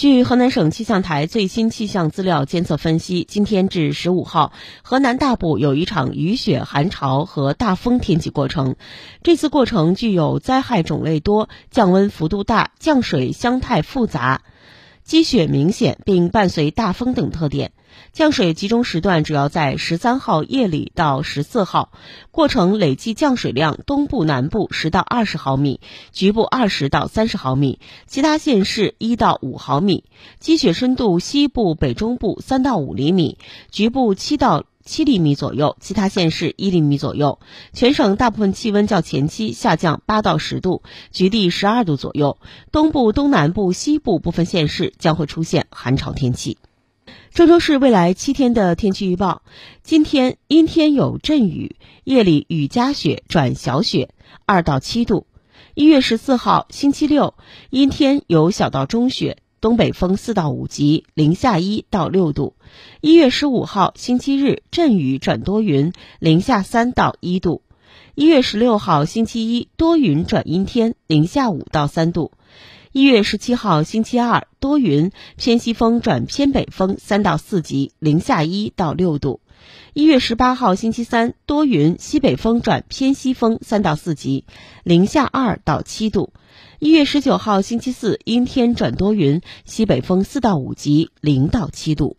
据河南省气象台最新气象资料监测分析，今天至十五号，河南大部有一场雨雪寒潮和大风天气过程。这次过程具有灾害种类多、降温幅度大、降水相态复杂。积雪明显，并伴随大风等特点。降水集中时段主要在十三号夜里到十四号，过程累计降水量：东部、南部十到二十毫米，局部二十到三十毫米，其他县市一到五毫米。积雪深度：西部、北中部三到五厘米，局部七到。七厘米左右，其他县市一厘米左右。全省大部分气温较前期下降八到十度，局地十二度左右。东部、东南部、西部部分县市将会出现寒潮天气。郑州市未来七天的天气预报：今天阴天有阵雨，夜里雨夹雪转小雪，二到七度。一月十四号星期六，阴天有小到中雪。东北风四到五级，零下一到六度。一月十五号星期日，阵雨转多云，零下三到一度。一月十六号星期一，多云转阴天，零下五到三度。一月十七号星期二，多云，偏西风转偏北风三到四级，零下一到六度。一月十八号星期三，多云，西北风转偏西风三到四级，零下二到七度。一月十九号星期四，阴天转多云，西北风四到五级，零到七度。